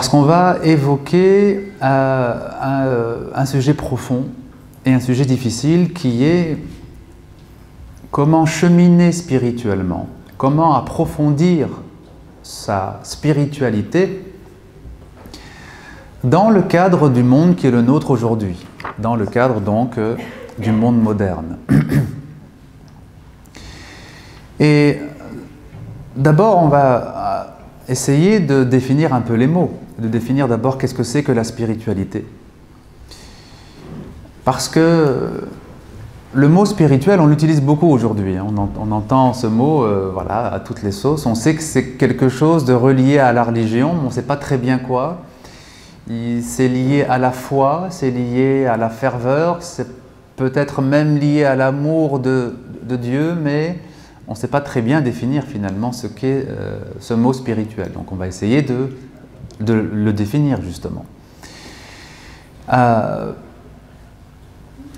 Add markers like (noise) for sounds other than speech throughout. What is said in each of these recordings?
Parce qu'on va évoquer euh, un, sujet profond et un sujet difficile qui est comment cheminer spirituellement, comment approfondir sa spiritualité dans le cadre du monde qui est le nôtre aujourd'hui, dans le cadre donc euh, du monde moderne. (clears throat) Et d'abord, on va euh, essayer de définir un peu les mots, de définir d'abord qu'est-ce que c'est que la spiritualité. Parce que le mot spirituel, on l'utilise beaucoup aujourd'hui. Hein. On, entend ce mot euh, voilà, à toutes les sauces. On sait que c'est quelque chose de relié à la religion, mais on ne sait pas très bien quoi. C'est lié à la foi, c'est lié à la ferveur, c'est peut-être même lié à l'amour de, Dieu, mais on ne sait pas très bien définir finalement ce qu'est euh, ce mot spirituel. Donc on va essayer de, le définir justement. Euh,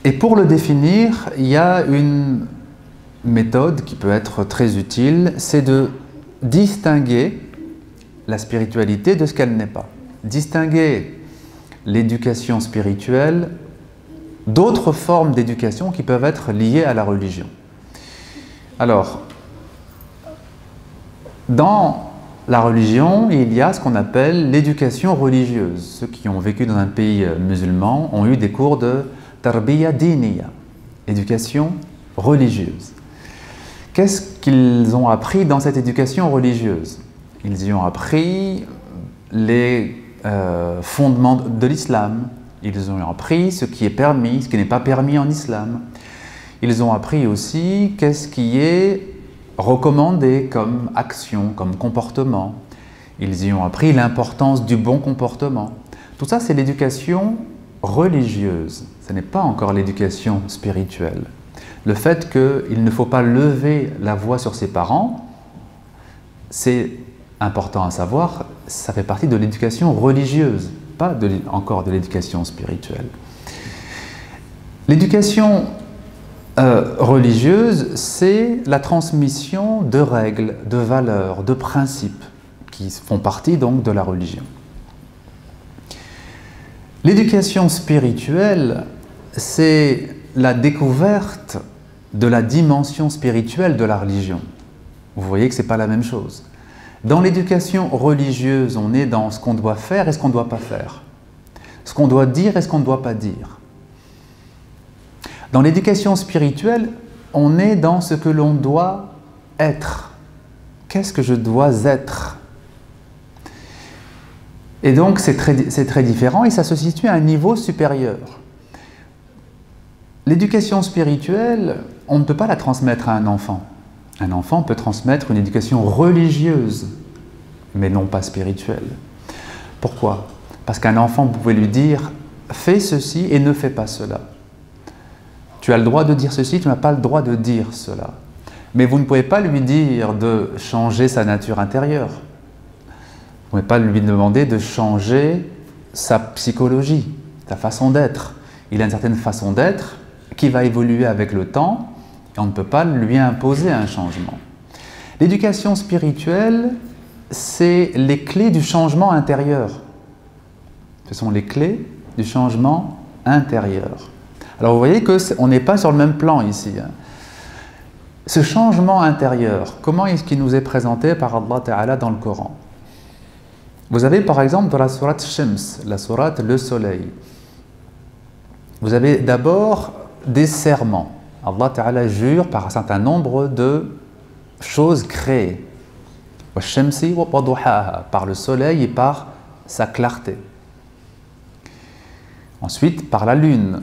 et pour le définir, il y a une méthode qui peut être très utile, c'est de distinguer la spiritualité de ce qu'elle n'est pas. Distinguer l'éducation spirituelle d'autres formes d'éducation qui peuvent être liées à la religion. Alors, dans la religion, il y a ce qu'on appelle l'éducation religieuse. Ceux qui ont vécu dans un pays musulman ont eu des cours de tarbiya diniya, éducation religieuse. Qu'est-ce qu'ils ont appris dans cette éducation religieuse? Ils y ont appris les euh, fondements de l'islam, ils ont appris ce qui est permis, ce qui n'est pas permis en islam. Ils ont appris aussi qu'est-ce qui est recommandé comme action, comme comportement. Ils y ont appris l'importance du bon comportement. Tout ça, c'est l'éducation religieuse. Ce n'est pas encore l'éducation spirituelle. Le fait qu'il ne faut pas lever la voix sur ses parents, c'est important à savoir, ça fait partie de l'éducation religieuse, pas encore de l'éducation spirituelle. L'éducation euh, religieuse, c'est la transmission de règles, de valeurs, de principes qui font partie donc de la religion. L'éducation spirituelle, c'est la découverte de la dimension spirituelle de la religion. Vous voyez que ce n'est pas la même chose. Dans l'éducation religieuse, on est dans ce qu'on doit faire et ce qu'on ne doit pas faire. Ce qu'on doit dire et ce qu'on ne doit pas dire. Dans l'éducation spirituelle, on est dans ce que l'on doit être. Qu'est-ce que je dois être? Et donc c'est très, différent et ça se situe à un niveau supérieur. L'éducation spirituelle, on ne peut pas la transmettre à un enfant. Un enfant peut transmettre une éducation religieuse, mais non pas spirituelle. Pourquoi? Parce qu'un enfant, pouvez lui dire fais ceci et ne fais pas cela. Tu as le droit de dire ceci, tu n'as pas le droit de dire cela. Mais vous ne pouvez pas lui dire de changer sa nature intérieure. Vous ne pouvez pas lui demander de changer sa psychologie, sa façon d'être. Il a une certaine façon d'être qui va évoluer avec le temps et on ne peut pas lui imposer un changement. L'éducation spirituelle, c'est les clés du changement intérieur. Ce sont les clés du changement intérieur. Alors vous voyez qu'on n'est pas sur le même plan ici. Hein. Ce changement intérieur, comment est-ce qu'il nous est présenté par Allah Ta'ala dans le Coran? Vous avez par exemple dans la sourate Shams, la sourate Le Soleil, vous avez d'abord des serments. Allah Ta'ala jure par un certain nombre de choses créées. Par le soleil et par sa clarté. Ensuite, par la lune.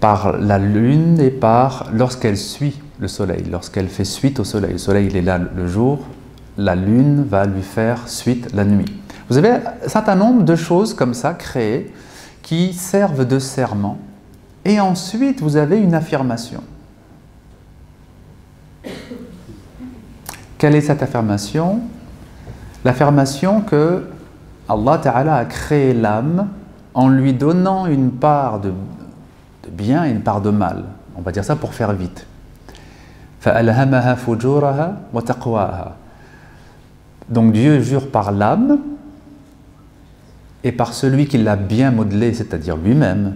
Par la lune et par lorsqu'elle suit le soleil, lorsqu'elle fait suite au soleil. Le soleil, il est là le jour, la lune va lui faire suite la nuit. Vous avez un certain nombre de choses comme ça créées qui servent de serment. Et ensuite, vous avez une affirmation. Quelle est cette affirmation? L'affirmation que Allah Ta'ala a créé l'âme en lui donnant une part de bien et une part de mal. On va dire ça pour faire vite. Donc Dieu jure par l'âme et par celui qui l'a bien modelé, c'est-à-dire lui-même.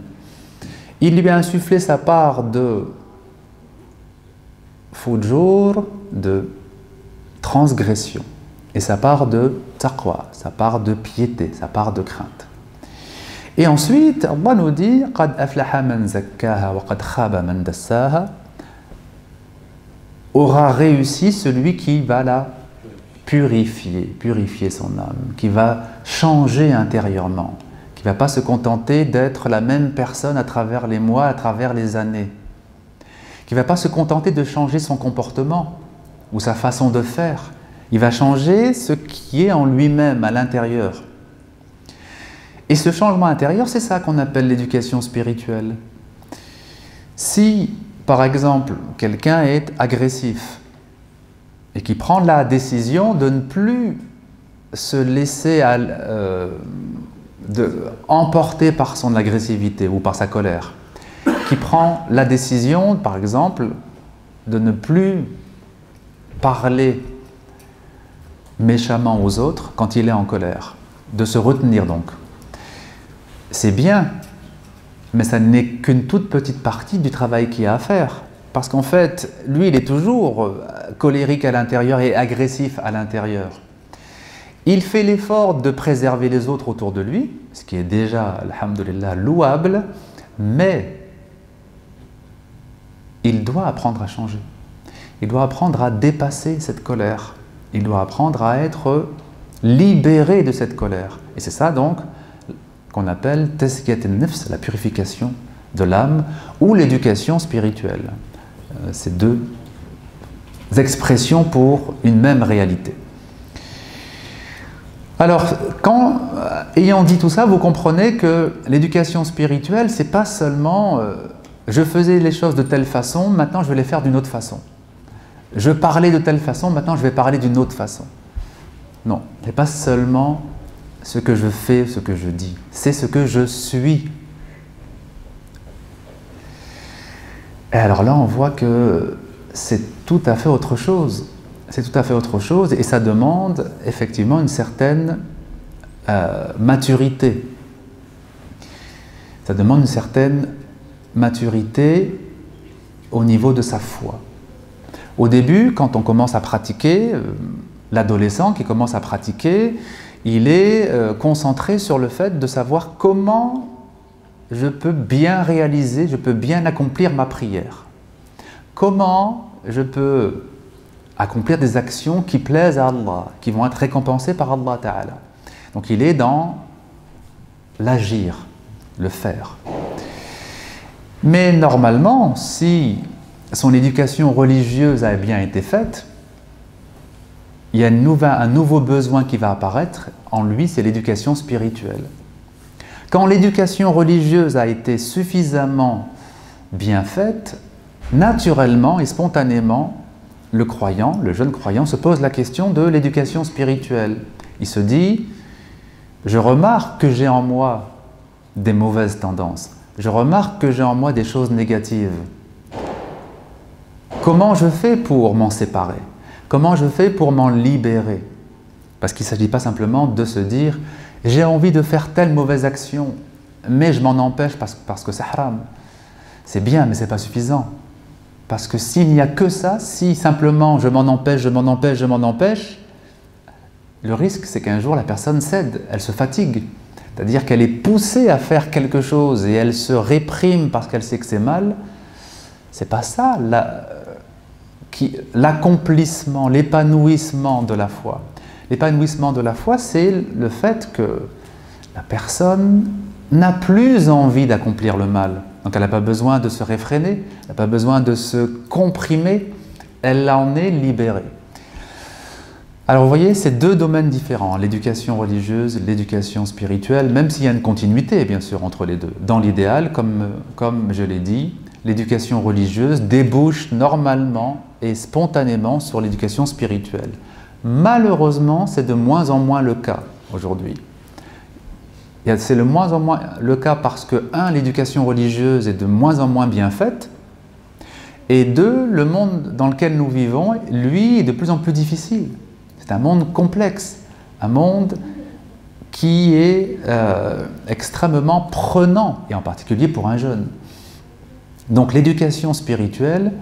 Il lui a insufflé sa part de fujur, de transgression, et ça part de taqwa, ça part de piété, ça part de crainte. Et ensuite, Allah nous dit aura réussi celui qui va la purifier, purifier son âme, qui va changer intérieurement, qui va pas se contenter d'être la même personne à travers les mois, à travers les années, qui va pas se contenter de changer son comportement ou sa façon de faire, il va changer ce qui est en lui-même, à l'intérieur. Et ce changement intérieur, c'est ça qu'on appelle l'éducation spirituelle. Si, par exemple, quelqu'un est agressif et qui prend la décision de ne plus se laisser euh, emporter par son agressivité ou par sa colère, qui prend la décision, par exemple, de ne plus parler méchamment aux autres quand il est en colère, de se retenir donc c'est bien, mais ça n'est qu'une toute petite partie du travail qu'il y a à faire. Parce qu'en fait, lui, il est toujours euh, colérique à l'intérieur et agressif à l'intérieur. Il fait l'effort de préserver les autres autour de lui, ce qui est déjà, alhamdulillah, louable, mais il doit apprendre à changer. Il doit apprendre à dépasser cette colère. Il doit apprendre à être libéré de cette colère. Et c'est ça donc qu'on appelle tazkiyat nefs la purification de l'âme, ou l'éducation spirituelle. Euh, c'est deux expressions pour une même réalité. Alors, quand, euh, ayant dit tout ça, vous comprenez que l'éducation spirituelle, c'est pas seulement euh, je faisais les choses de telle façon, maintenant je vais les faire d'une autre façon. Je parlais de telle façon, maintenant je vais parler d'une autre façon. Non, n'est pas seulement ce que je fais, ce que je dis. C'est ce que je suis. Et alors là, on voit que c'est tout à fait autre chose. C'est tout à fait autre chose et ça demande effectivement une certaine euh, maturité. Ça demande une certaine maturité au niveau de sa foi. Au début, quand on commence à pratiquer, euh, l'adolescent qui commence à pratiquer, il est euh, concentré sur le fait de savoir comment je peux bien réaliser, je peux bien accomplir ma prière. Comment je peux accomplir des actions qui plaisent à Allah, qui vont être récompensées par Allah Ta'ala. Donc il est dans l'agir, le faire. Mais normalement, si son éducation religieuse a bien été faite, il y a un nouveau besoin qui va apparaître en lui, c'est l'éducation spirituelle. Quand l'éducation religieuse a été suffisamment bien faite, naturellement et spontanément, le croyant, le jeune croyant, se pose la question de l'éducation spirituelle. Il se dit, je remarque que j'ai en moi des mauvaises tendances, je remarque que j'ai en moi des choses négatives. Comment je fais pour m'en séparer? Comment je fais pour m'en libérer? Parce qu'il ne s'agit pas simplement de se dire j'ai envie de faire telle mauvaise action, mais je m'en empêche parce, que c'est haram. C'est bien, mais ce n'est pas suffisant. Parce que s'il n'y a que ça, si simplement je m'en empêche, je m'en empêche, je m'en empêche, le risque c'est qu'un jour la personne cède, elle se fatigue. C'est-à-dire qu'elle est poussée à faire quelque chose et elle se réprime parce qu'elle sait que c'est mal. C'est pas ça l'accomplissement, l'épanouissement de la foi. L'épanouissement de la foi, c'est le fait que la personne n'a plus envie d'accomplir le mal. Donc elle n'a pas besoin de se réfréner, elle n'a pas besoin de se comprimer, elle en est libérée. Alors vous voyez, c'est deux domaines différents, l'éducation religieuse, l'éducation spirituelle, même s'il y a une continuité bien sûr entre les deux. Dans l'idéal, comme, comme je l'ai dit, l'éducation religieuse débouche normalement et spontanément sur l'éducation spirituelle. Malheureusement, c'est de moins en moins le cas aujourd'hui. C'est de moins en moins le cas parce que, un, l'éducation religieuse est de moins en moins bien faite, et deux, le monde dans lequel nous vivons, lui, est de plus en plus difficile. C'est un monde complexe, un monde qui est euh, extrêmement prenant, et en particulier pour un jeune. Donc l'éducation spirituelle,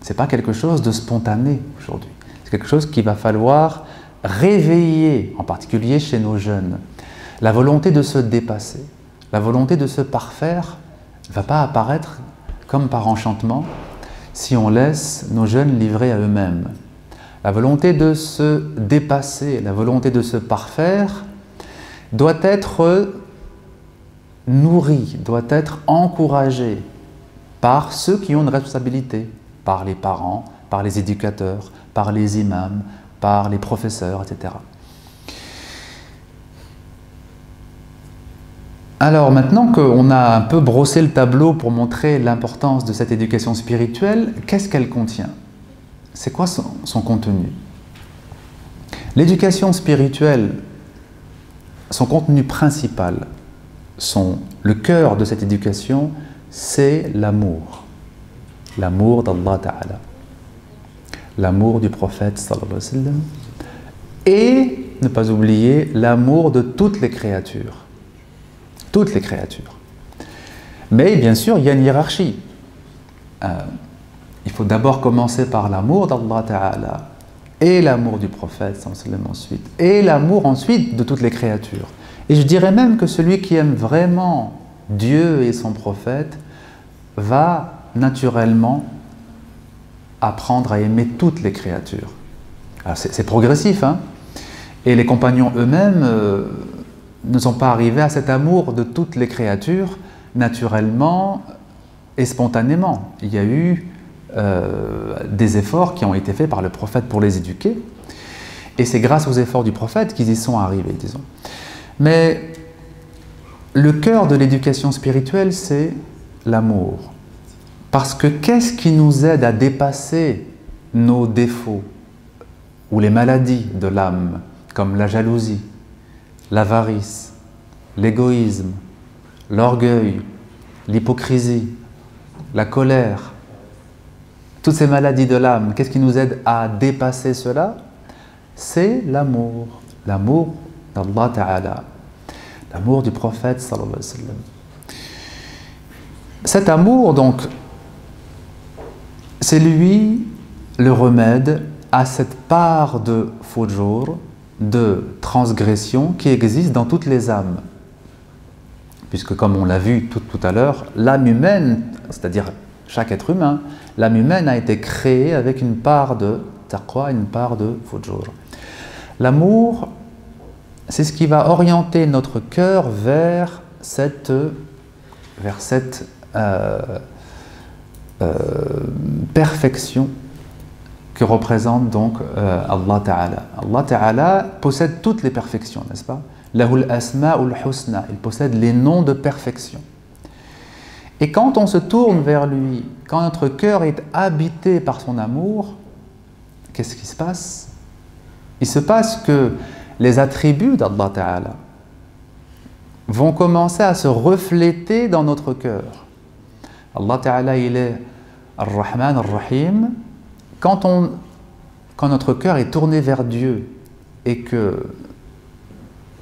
ce n'est pas quelque chose de spontané aujourd'hui. C'est quelque chose qu'il va falloir réveiller, en particulier chez nos jeunes. La volonté de se dépasser, la volonté de se parfaire ne va pas apparaître comme par enchantement si on laisse nos jeunes livrés à eux-mêmes. La volonté de se dépasser, la volonté de se parfaire doit être nourrie, doit être encouragée par ceux qui ont une responsabilité, par les parents, par les éducateurs, par les imams, par les professeurs, etc. Alors maintenant qu'on a un peu brossé le tableau pour montrer l'importance de cette éducation spirituelle, qu'est-ce qu'elle contient? C'est quoi son, contenu? L'éducation spirituelle, son contenu principal, son, le cœur de cette éducation, c'est l'amour. L'amour d'Allah Ta'ala. L'amour du prophète sallallahu alayhi wa. Et, ne pas oublier, l'amour de toutes les créatures toutes les créatures. Mais bien sûr, il y a une hiérarchie. Euh, il faut d'abord commencer par l'amour d'Allah Ta'ala et l'amour du prophète ensuite, et l'amour ensuite de toutes les créatures. Et je dirais même que celui qui aime vraiment Dieu et son prophète va naturellement apprendre à aimer toutes les créatures. C'est progressif, hein Et les compagnons eux-mêmes euh, ne sont pas arrivés à cet amour de toutes les créatures naturellement et spontanément. Il y a eu euh, des efforts qui ont été faits par le prophète pour les éduquer. Et c'est grâce aux efforts du prophète qu'ils y sont arrivés, disons. Mais le cœur de l'éducation spirituelle, c'est l'amour. Parce que qu'est-ce qui nous aide à dépasser nos défauts ou les maladies de l'âme, comme la jalousie, l'avarice, l'égoïsme, l'orgueil, l'hypocrisie, la colère, toutes ces maladies de l'âme, qu'est-ce qui nous aide à dépasser cela? C'est l'amour, l'amour d'Allah Ta'ala, l'amour du prophète. Cet amour, donc, c'est lui le remède à cette part de fujur, de transgression qui existe dans toutes les âmes. Puisque comme on l'a vu tout, à l'heure, l'âme humaine, c'est-à-dire chaque être humain, l'âme humaine a été créée avec une part de taqwa, une part de fujur. L'amour, c'est ce qui va orienter notre cœur vers cette, vers cette perfection que représente donc euh, Allah Ta'ala. Allah Ta'ala possède toutes les perfections, n'est-ce pas? Lahul asma husna, il possède les noms de perfection. Et quand on se tourne vers lui, quand notre cœur est habité par son amour, qu'est-ce qui se passe? Il se passe que les attributs d'Allah Ta'ala vont commencer à se refléter dans notre cœur. Allah Ta'ala, il est Ar-Rahman, Ar-Rahim, quand, quand notre cœur est tourné vers Dieu et que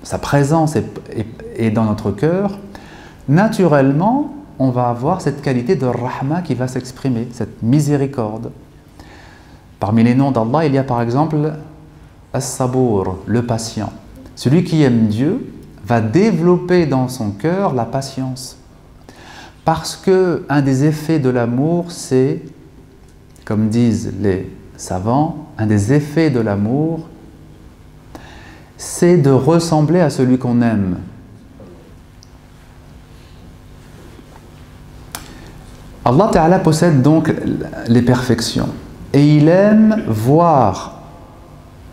sa présence est, dans notre cœur, naturellement, on va avoir cette qualité de rahma qui va s'exprimer, cette miséricorde. Parmi les noms d'Allah, il y a par exemple As-Sabour, le patient. Celui qui aime Dieu va développer dans son cœur la patience. Parce que un des effets de l'amour, c'est comme disent les savants, un des effets de l'amour, c'est de ressembler à celui qu'on aime. Allah Ta'ala possède donc les perfections et il aime voir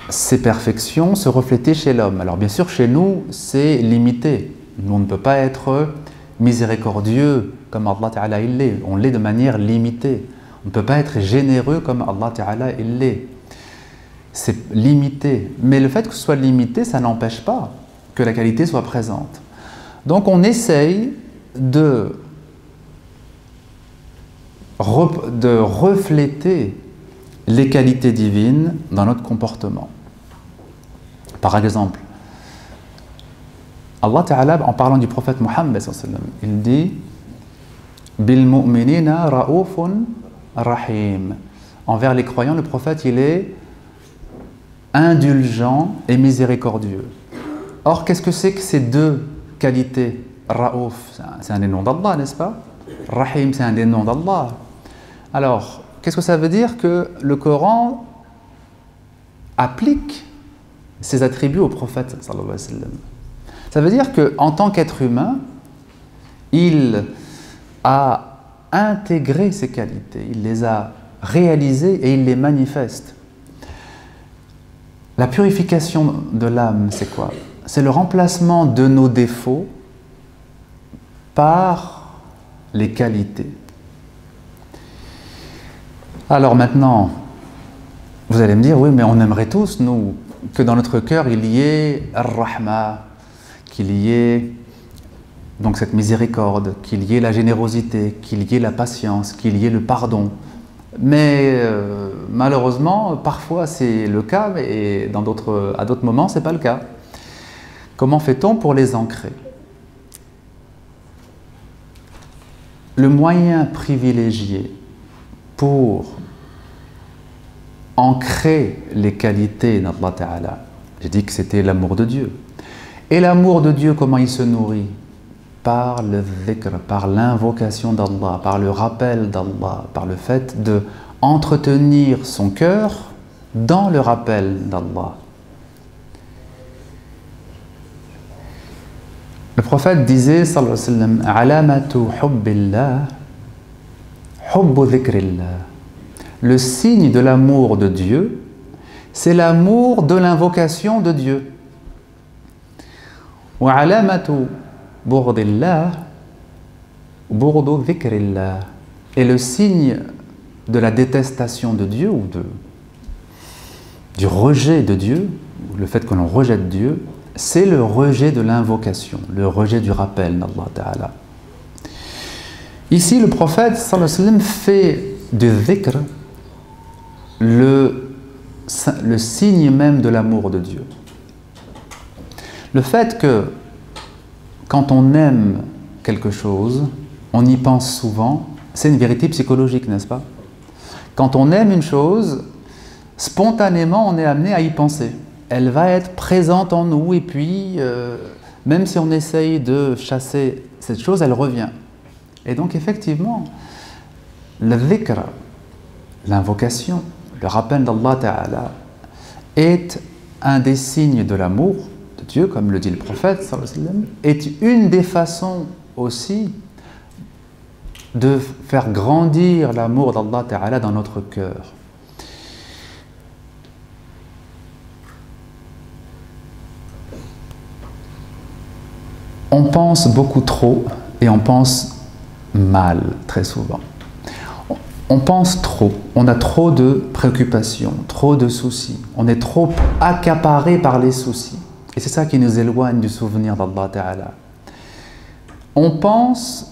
ces perfections se refléter chez l'homme. Alors bien sûr, chez nous, c'est limité. Nous, on ne peut pas être miséricordieux comme Allah Ta'ala il l'est. On l'est de manière limitée. On ne peut pas être généreux comme Allah Ta'ala il l'est. C'est limité. Mais le fait que ce soit limité, ça n'empêche pas que la qualité soit présente. Donc on essaye de, de refléter les qualités divines dans notre comportement. Par exemple, Allah Ta'ala, en parlant du prophète Mohammed, il dit Bil mu'minina ra'ufun rahim. Envers les croyants, le prophète, il est indulgent et miséricordieux. Or, qu'est-ce que c'est que ces deux qualités Ra'ouf, c'est un des noms d'Allah, n'est-ce pas? Rahim, c'est un des noms d'Allah. Alors, qu'est-ce que ça veut dire que le Coran applique ces attributs au prophète Ça veut dire qu'en tant qu'être humain, il a intégré ces qualités, il les a réalisées et il les manifeste. La purification de l'âme, c'est quoi? C'est le remplacement de nos défauts par les qualités. Alors maintenant, vous allez me dire, oui, mais on aimerait tous, nous, que dans notre cœur, il y ait Ar-Rahma, qu'il y ait donc cette miséricorde, qu'il y ait la générosité, qu'il y ait la patience, qu'il y ait le pardon. Mais euh, malheureusement, parfois c'est le cas, et à d'autres moments, ce n'est pas le cas. Comment fait-on pour les ancrer? Le moyen privilégié pour ancrer les qualités j'ai dit que c'était l'amour de Dieu. Et l'amour de Dieu, comment il se nourrit? Par le dhikr, par l'invocation d'Allah, par le rappel d'Allah, par le fait de entretenir son cœur dans le rappel d'Allah. Le prophète disait, sallallahu alayhi wa Alamatu le signe de l'amour de Dieu, c'est l'amour de l'invocation de Dieu. Et le signe de la détestation de Dieu ou de, du rejet de Dieu, le fait que l'on rejette Dieu, c'est le rejet de l'invocation, le rejet du rappel d'Allah Ta'ala. Ici, le prophète sallallahu fait du dhikr le, le signe même de l'amour de Dieu. Le fait que quand on aime quelque chose, on y pense souvent, c'est une vérité psychologique, n'est-ce pas? Quand on aime une chose, spontanément, on est amené à y penser. Elle va être présente en nous et puis, euh, même si on essaye de chasser cette chose, elle revient. Et donc, effectivement, le dhikr, l'invocation, le rappel d'Allah Ta'ala est un des signes de l'amour Dieu, comme le dit le prophète, est une des façons aussi de faire grandir l'amour d'Allah Ta'ala dans notre cœur. On pense beaucoup trop et on pense mal très souvent on pense trop, on a trop de préoccupations, trop de soucis, on est trop accaparé par les soucis. Et c'est ça qui nous éloigne du souvenir d'Allah Ta'ala. On pense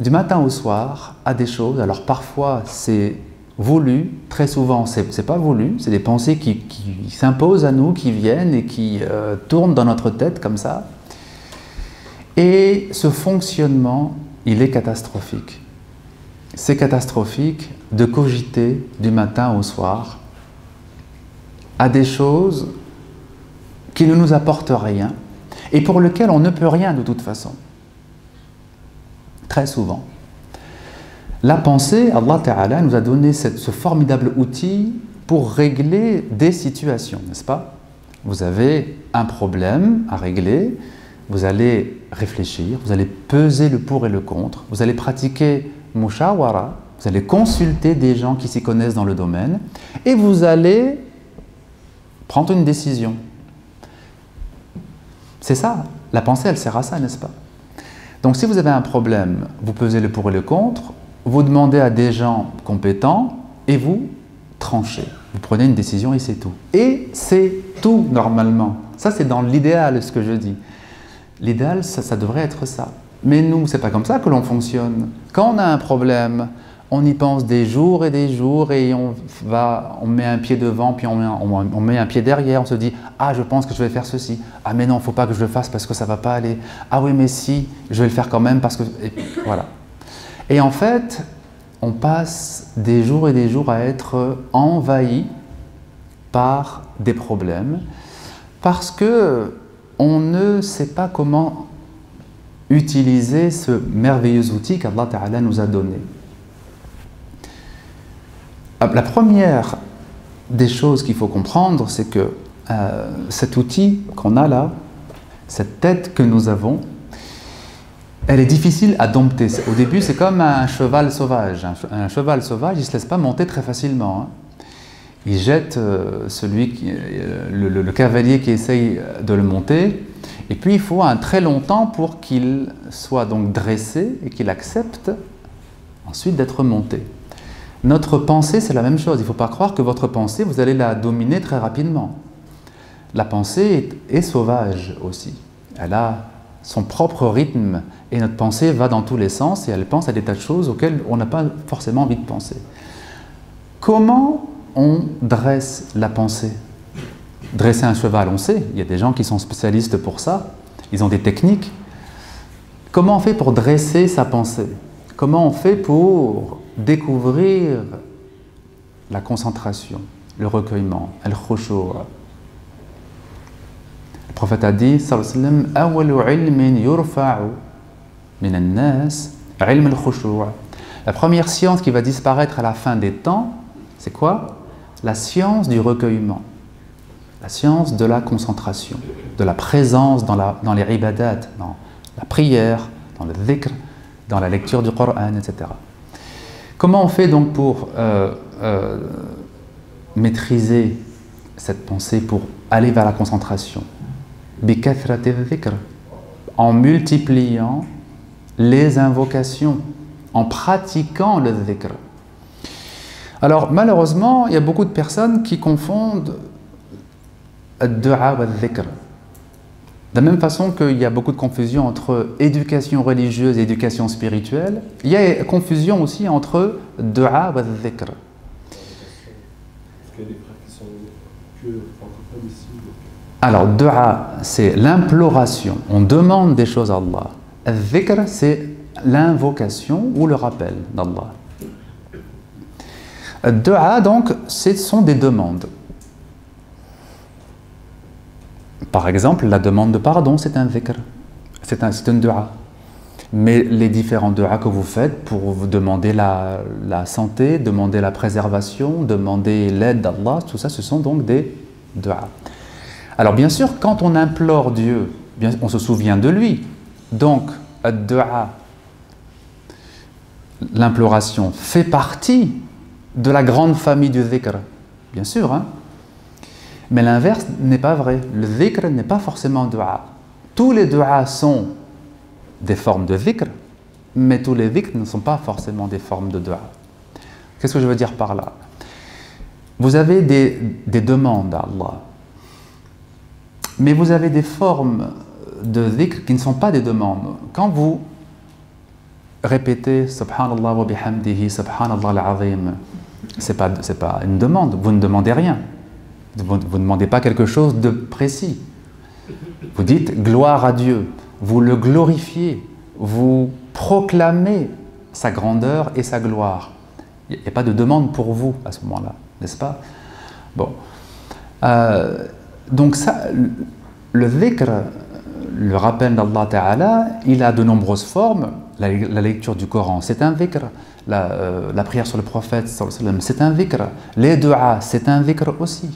du matin au soir à des choses, alors parfois c'est voulu, très souvent c'est pas voulu, c'est des pensées qui, s'imposent à nous, qui viennent et qui euh, tournent dans notre tête comme ça. Et ce fonctionnement, il est catastrophique c'est catastrophique de cogiter du matin au soir à des choses qui ne nous apportent rien et pour lesquelles on ne peut rien de toute façon. Très souvent. La pensée, Allah Ta'ala nous a donné ce formidable outil pour régler des situations, n'est-ce pas? Vous avez un problème à régler, vous allez réfléchir, vous allez peser le pour et le contre, vous allez pratiquer mushawara, vous allez consulter des gens qui s'y connaissent dans le domaine et vous allez prendre une décision. C'est ça, la pensée, elle sert à ça, n'est-ce pas? Donc si vous avez un problème, vous pesez le pour et le contre, vous demandez à des gens compétents et vous tranchez. Vous prenez une décision et c'est tout. Et c'est tout normalement. Ça, c'est dans l'idéal, ce que je dis. L'idéal, ça, devrait être ça. Mais nous, c'est pas comme ça que l'on fonctionne. Quand on a un problème, on y pense des jours et des jours et on, va, on met un pied devant, puis on met, un, on met un pied derrière, on se dit Ah, je pense que je vais faire ceci. Ah, mais non, faut pas que je le fasse parce que ça va pas aller. Ah, oui, mais si, je vais le faire quand même parce que. voilà. Et en fait, on passe des jours et des jours à être envahi par des problèmes parce que on ne sait pas comment utiliser ce merveilleux outil qu'Allah Ta'ala nous a donné. Ah, la première des choses qu'il faut comprendre, c'est que euh, cet outil qu'on a là, cette tête que nous avons, elle est difficile à dompter. Au début, c'est comme un cheval sauvage. Un, cheval sauvage, il ne se laisse pas monter très facilement. Hein. Il jette euh, celui euh, le, cavalier qui essaye de le monter, et puis il faut un très long temps pour qu'il soit donc dressé et qu'il accepte ensuite d'être monté. Notre pensée, c'est la même chose. Il ne faut pas croire que votre pensée, vous allez la dominer très rapidement. La pensée est, sauvage aussi. Elle a son propre rythme et notre pensée va dans tous les sens et elle pense à des tas de choses auxquelles on n'a pas forcément envie de penser. Comment on dresse la pensée? Dresser un cheval, on sait, il y a des gens qui sont spécialistes pour ça, ils ont des techniques. Comment on fait pour dresser sa pensée? Comment on fait pour découvrir la concentration, le recueillement, le khushu'. Le prophète a dit, La première science qui va disparaître à la fin des temps, c'est quoi? La science du recueillement, la science de la concentration, de la présence dans, la, les ibadat, dans la prière, dans le dhikr, dans la lecture du Coran, etc. Comment on fait donc pour euh, euh, maîtriser cette pensée, pour aller vers la concentration? En multipliant les invocations, en pratiquant le dhikr. Alors malheureusement, il y a beaucoup de personnes qui confondent dua et dhikr. De la même façon qu'il y a beaucoup de confusion entre éducation religieuse et éducation spirituelle, il y a confusion aussi entre dua et dhikr. Alors, dua, c'est l'imploration. On demande des choses à Allah. Dhikr, c'est l'invocation ou le rappel d'Allah. Dua, donc, ce sont des demandes. Par exemple, la demande de pardon, c'est un dhikr, c'est un, un dua. Mais les différents duas que vous faites pour demander la, santé, demander la préservation, demander l'aide d'Allah, tout ça, ce sont donc des duas. Alors bien sûr, quand on implore Dieu, on se souvient de lui. Donc, dua, l'imploration, fait partie de la grande famille du dhikr. Bien sûr, hein mais l'inverse n'est pas vrai. Le dhikr n'est pas forcément dua. Tous les duas sont des formes de dhikr, mais tous les dhikr ne sont pas forcément des formes de dua. Qu'est-ce que je veux dire par là? Vous avez des, des demandes à Allah, mais vous avez des formes de dhikr qui ne sont pas des demandes. Quand vous répétez Subhanallah wa bihamdihi, Subhanallah al-azim, ce n'est pas, pas une demande, vous ne demandez rien. Vous ne demandez pas quelque chose de précis. Vous dites gloire à Dieu, vous le glorifiez, vous proclamez sa grandeur et sa gloire. Il n'y a pas de demande pour vous à ce moment-là, n'est-ce pas? Bon. Euh, donc ça, le dhikr, le rappel d'Allah Ta'ala, il a de nombreuses formes. La, lecture du Coran, c'est un dhikr. La, euh, prière sur le prophète, c'est un dhikr. Les du'as, c'est un dhikr aussi.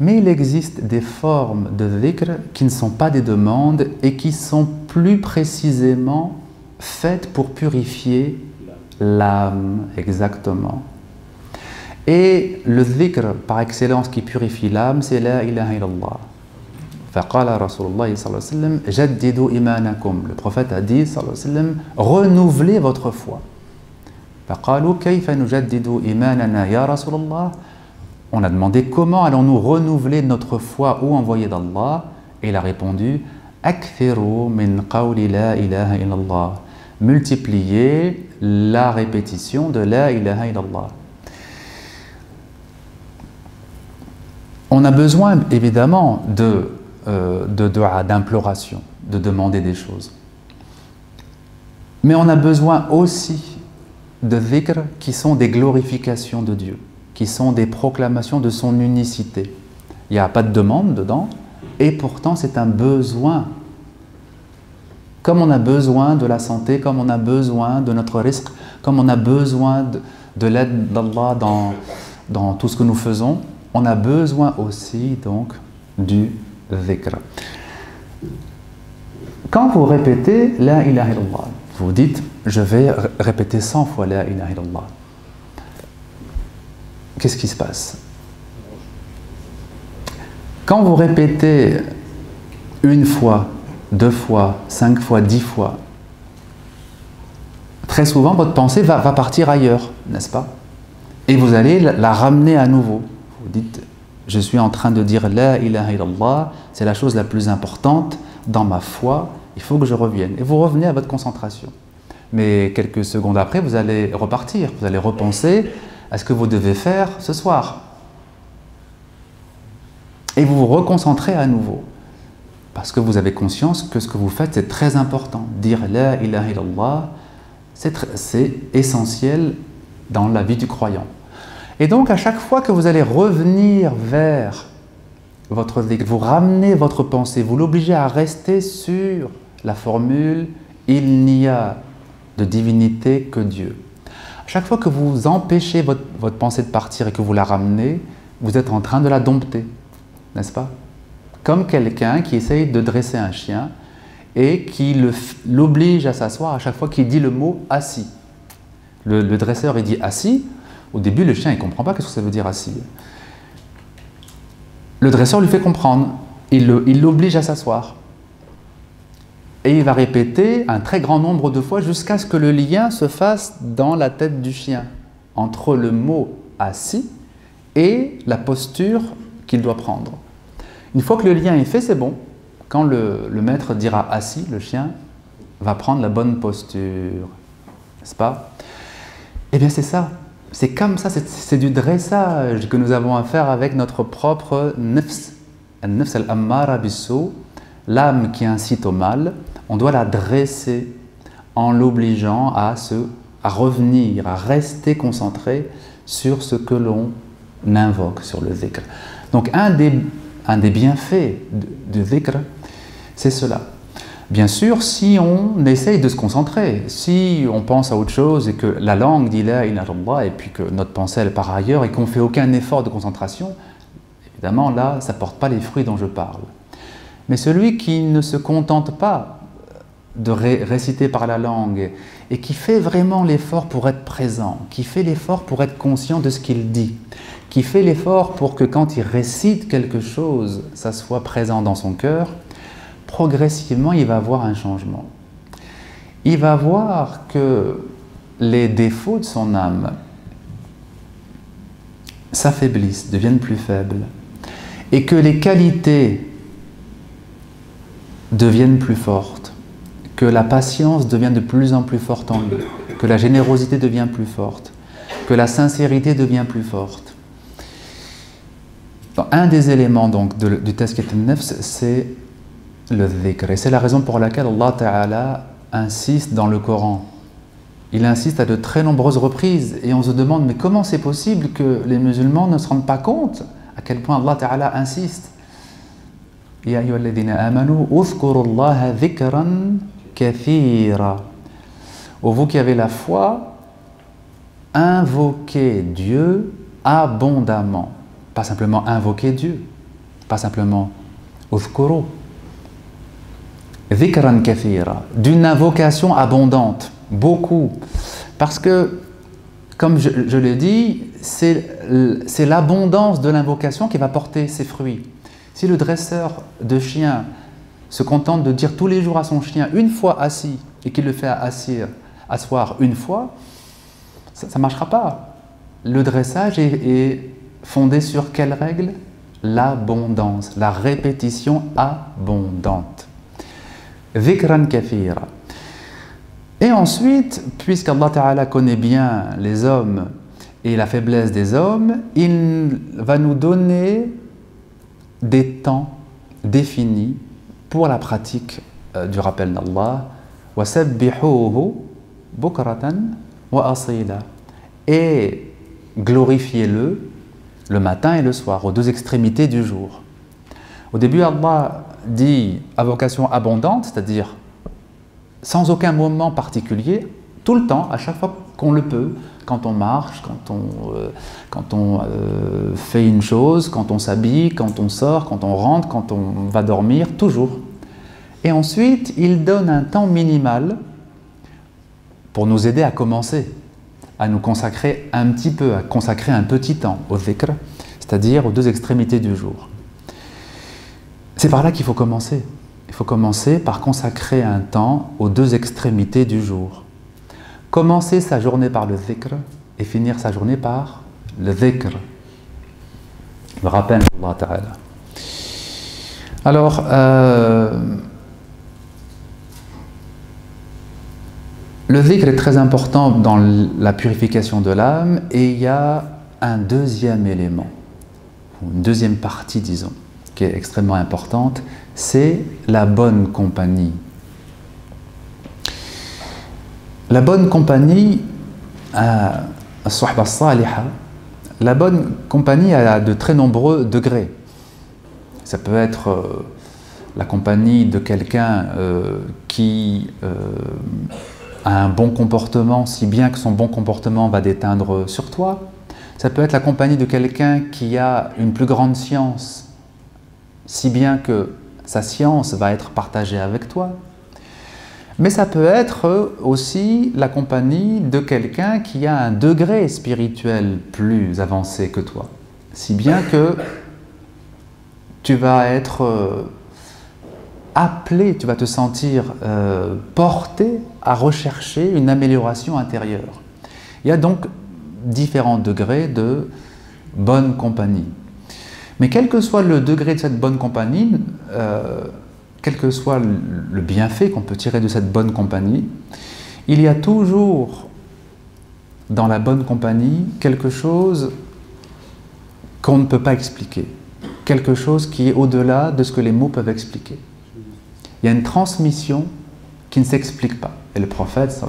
Mais il existe des formes de dhikr qui ne sont pas des demandes et qui sont plus précisément faites pour purifier l'âme, exactement. Et le dhikr par excellence qui purifie l'âme, c'est la ilaha illallah. Le prophète a dit renouvelez votre foi. On a demandé comment allons-nous renouveler notre foi ou envoyer d'Allah Et il a répondu min qawli la ilaha illallah. multiplier la répétition de la ilaha illallah. On a besoin évidemment de, euh, d'imploration, de demander des choses. Mais on a besoin aussi de dhikr qui sont des glorifications de Dieu, qui sont des proclamations de son unicité. Il n'y a pas de demande dedans, et pourtant c'est un besoin. Comme on a besoin de la santé, comme on a besoin de notre risque, comme on a besoin de, l'aide d'Allah dans, dans tout ce que nous faisons, on a besoin aussi donc du dhikr. Quand vous répétez La ilaha illallah, vous dites Je vais répéter 100 fois La ilaha illallah. Qu'est-ce qui se passe? Quand vous répétez une fois, deux fois, cinq fois, dix fois, très souvent votre pensée va, partir ailleurs, n'est-ce pas? Et vous allez la ramener à nouveau. Vous dites, je suis en train de dire La ilaha illallah, c'est la chose la plus importante dans ma foi, il faut que je revienne. Et vous revenez à votre concentration. Mais quelques secondes après, vous allez repartir, vous allez repenser à ce que vous devez faire ce soir. Et vous vous reconcentrez à nouveau. Parce que vous avez conscience que ce que vous faites, c'est très important. Dire La ilaha illallah, c'est essentiel dans la vie du croyant. Et donc, à chaque fois que vous allez revenir vers votre vous ramenez votre pensée, vous l'obligez à rester sur la formule il n'y a de divinité que Dieu. Chaque fois que vous empêchez votre, pensée de partir et que vous la ramenez, vous êtes en train de la dompter, n'est-ce pas? Comme quelqu'un qui essaye de dresser un chien et qui l'oblige à s'asseoir à chaque fois qu'il dit le mot assis. Le, dresseur, il dit assis, au début, le chien ne comprend pas ce que ça veut dire assis. Le dresseur lui fait comprendre. Il l'oblige à s'asseoir. Et il va répéter un très grand nombre de fois jusqu'à ce que le lien se fasse dans la tête du chien entre le mot assis et la posture qu'il doit prendre. Une fois que le lien est fait, c'est bon. Quand le, maître dira assis, le chien va prendre la bonne posture. N'est-ce pas? Eh bien, c'est ça. C'est comme ça, c'est du dressage que nous avons à faire avec notre propre nefs. Nefs al-ammara l'âme qui incite au mal, on doit la dresser en l'obligeant à, à revenir, à rester concentré sur ce que l'on invoque, sur le zikr. Donc un des, un des bienfaits du zikr, c'est cela. Bien sûr, si on essaye de se concentrer, si on pense à autre chose et que la langue dit la ilaha et puis que notre pensée elle part ailleurs et qu'on fait aucun effort de concentration, évidemment là, ça porte pas les fruits dont je parle. Mais celui qui ne se contente pas de réciter par la langue et qui fait vraiment l'effort pour être présent, qui fait l'effort pour être conscient de ce qu'il dit, qui fait l'effort pour que quand il récite quelque chose, ça soit présent dans son cœur, progressivement, il va voir un changement. Il va voir que les défauts de son âme s'affaiblissent, deviennent plus faibles, et que les qualités deviennent plus fortes, que la patience devient de plus en plus forte en lui, que la générosité devient plus forte, que la sincérité devient plus forte. un des éléments donc du test nefs, c'est le dhikr. Et c'est la raison pour laquelle Allah Ta'ala insiste dans le Coran. Il insiste à de très nombreuses reprises et on se demande mais comment c'est possible que les musulmans ne se rendent pas compte à quel point Allah Ta'ala insiste? Ya dhikran kathira. vous qui avez la foi, invoquez Dieu abondamment. Pas simplement invoquer Dieu, pas simplement uzkuru, Vikran kathira, d'une invocation abondante, beaucoup. Parce que, comme je, l'ai dit, c'est l'abondance de l'invocation qui va porter ses fruits. Si le dresseur de chiens se contente de dire tous les jours à son chien une fois assis et qu'il le fait assir, asseoir une fois, ça ne marchera pas. Le dressage est, fondé sur quelle règle L'abondance, la répétition abondante. Vikran kafira. Et ensuite, puisqu'Allah Ta'ala connaît bien les hommes et la faiblesse des hommes, il va nous donner des temps définis pour la pratique euh, du rappel d'Allah. Et glorifiez-le le matin et le soir, aux deux extrémités du jour. Au début, Allah dit à vocation abondante, c'est-à-dire sans aucun moment particulier, tout le temps, à chaque fois qu'on le peut, quand on marche, quand on, euh, quand on euh, fait une chose, quand on s'habille, quand on sort, quand on rentre, quand on va dormir, toujours. Et ensuite, il donne un temps minimal pour nous aider à commencer, à nous consacrer un petit peu, à consacrer un petit temps au dhikr, c'est-à-dire aux deux extrémités du jour. C'est par là qu'il faut commencer. Il faut commencer par consacrer un temps aux deux extrémités du jour. Commencer sa journée par le dhikr et finir sa journée par le dhikr. Le rappel d'Allah Ta'ala. Alors, euh, le dhikr est très important dans la purification de l'âme et il y a un deuxième élément, une deuxième partie, disons, qui est extrêmement importante, c'est la bonne compagnie. La bonne compagnie, la bonne compagnie a de très nombreux degrés. Ça peut être euh, la compagnie de quelqu'un euh, qui euh, un bon comportement, si bien que son bon comportement va déteindre sur toi. Ça peut être la compagnie de quelqu'un qui a une plus grande science, si bien que sa science va être partagée avec toi. Mais ça peut être aussi la compagnie de quelqu'un qui a un degré spirituel plus avancé que toi. Si bien que tu vas être euh, appelé, tu vas te sentir euh, porté à rechercher une amélioration intérieure. Il y a donc différents degrés de bonne compagnie. Mais quel que soit le degré de cette bonne compagnie, euh, quel que soit le bienfait qu'on peut tirer de cette bonne compagnie, il y a toujours dans la bonne compagnie quelque chose qu'on ne peut pas expliquer, quelque chose qui est au-delà de ce que les mots peuvent expliquer. Il y a une transmission qui ne s'explique pas. Et le prophète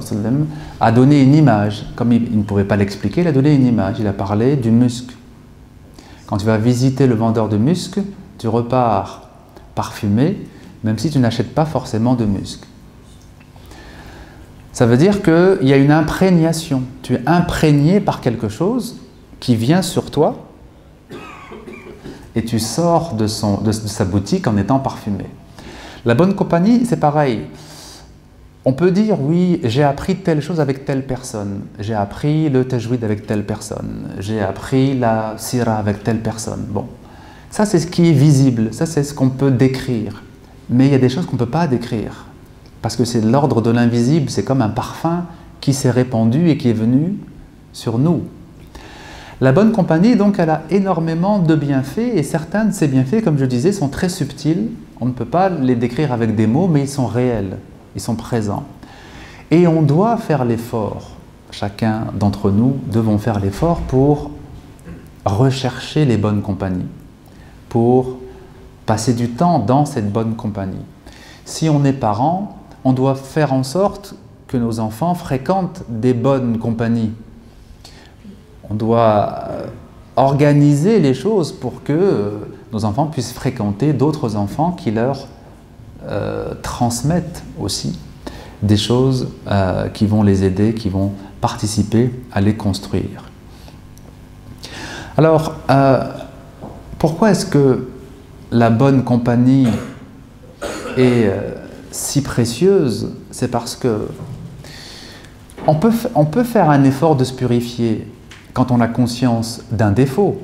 a donné une image, comme il ne pouvait pas l'expliquer, il a donné une image, il a parlé du muscle. Quand tu vas visiter le vendeur de muscles, tu repars parfumé, même si tu n'achètes pas forcément de muscles. Ça veut dire qu'il y a une imprégnation. Tu es imprégné par quelque chose qui vient sur toi et tu sors de, son, de, sa boutique en étant parfumé. La bonne compagnie, c'est pareil. On peut dire, oui, j'ai appris telle chose avec telle personne, j'ai appris le tajwid avec telle personne, j'ai appris la sira avec telle personne. Bon, ça c'est ce qui est visible, ça c'est ce qu'on peut décrire. Mais il y a des choses qu'on ne peut pas décrire, parce que c'est l'ordre de l'invisible, c'est comme un parfum qui s'est répandu et qui est venu sur nous. La bonne compagnie, donc, elle a énormément de bienfaits, et certains de ces bienfaits, comme je disais, sont très subtils. On ne peut pas les décrire avec des mots, mais ils sont réels ils sont présents. Et on doit faire l'effort, chacun d'entre nous devons faire l'effort pour rechercher les bonnes compagnies, pour passer du temps dans cette bonne compagnie. Si on est parent, on doit faire en sorte que nos enfants fréquentent des bonnes compagnies. On doit euh, organiser les choses pour que euh, nos enfants puissent fréquenter d'autres enfants qui leur euh, transmettent aussi des choses euh, qui vont les aider, qui vont participer à les construire. Alors, euh, pourquoi est-ce que la bonne compagnie est si précieuse? C'est parce que on peut, on peut faire un effort de se purifier quand on a conscience d'un défaut.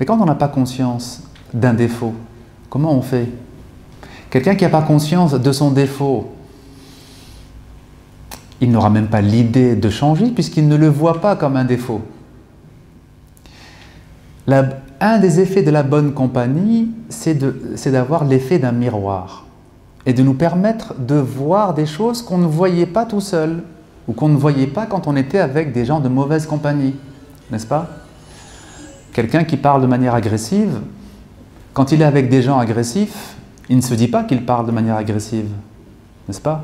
Mais quand on n'a pas conscience d'un défaut, comment on fait? Quelqu'un qui n'a pas conscience de son défaut, il n'aura même pas l'idée de changer puisqu'il ne le voit pas comme un défaut. un des effets de la bonne compagnie, c'est d'avoir l'effet d'un miroir. et de nous permettre de voir des choses qu'on ne voyait pas tout seul ou qu'on ne voyait pas quand on était avec des gens de mauvaise compagnie, n'est-ce pas? Quelqu'un qui parle de manière agressive, quand il est avec des gens agressifs, il ne se dit pas qu'il parle de manière agressive, n'est-ce pas?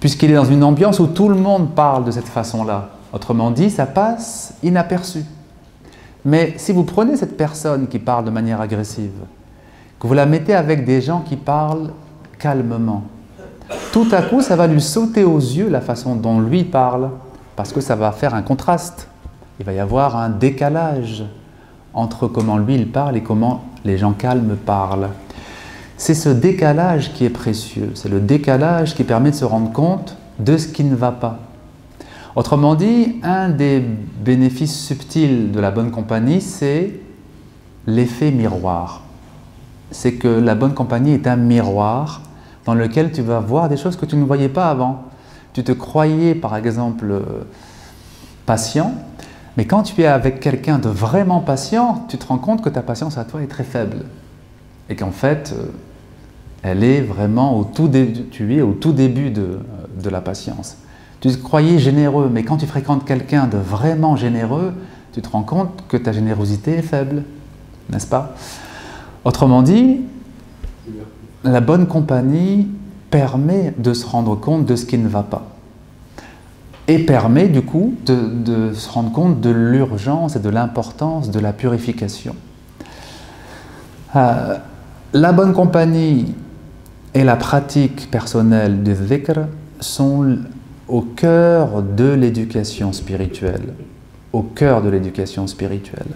Puisqu'il est dans une ambiance où tout le monde parle de cette façon-là. Autrement dit, ça passe inaperçu. Mais si vous prenez cette personne qui parle de manière agressive, que vous la mettez avec des gens qui parlent calmement, tout à coup, ça va lui sauter aux yeux la façon dont lui parle, parce que ça va faire un contraste. Il va y avoir un décalage entre comment lui il parle et comment les gens calmes parlent. C'est ce décalage qui est précieux, c'est le décalage qui permet de se rendre compte de ce qui ne va pas. Autrement dit, un des bénéfices subtils de la bonne compagnie, c'est l'effet miroir. C'est que la bonne compagnie est un miroir dans lequel tu vas voir des choses que tu ne voyais pas avant. Tu te croyais, par exemple, patient, mais quand tu es avec quelqu'un de vraiment patient, tu te rends compte que ta patience à toi est très faible. Et qu'en fait, euh, elle est vraiment au tout début, tu es au tout début de, de la patience. Tu te croyais généreux, mais quand tu fréquentes quelqu'un de vraiment généreux, tu te rends compte que ta générosité est faible, n'est-ce pas? Autrement dit, la bonne compagnie permet de se rendre compte de ce qui ne va pas et permet du coup de, se rendre compte de l'urgence et de l'importance de la purification. Euh, la bonne compagnie et la pratique personnelle du dhikr sont au cœur de l'éducation spirituelle, au cœur de l'éducation spirituelle.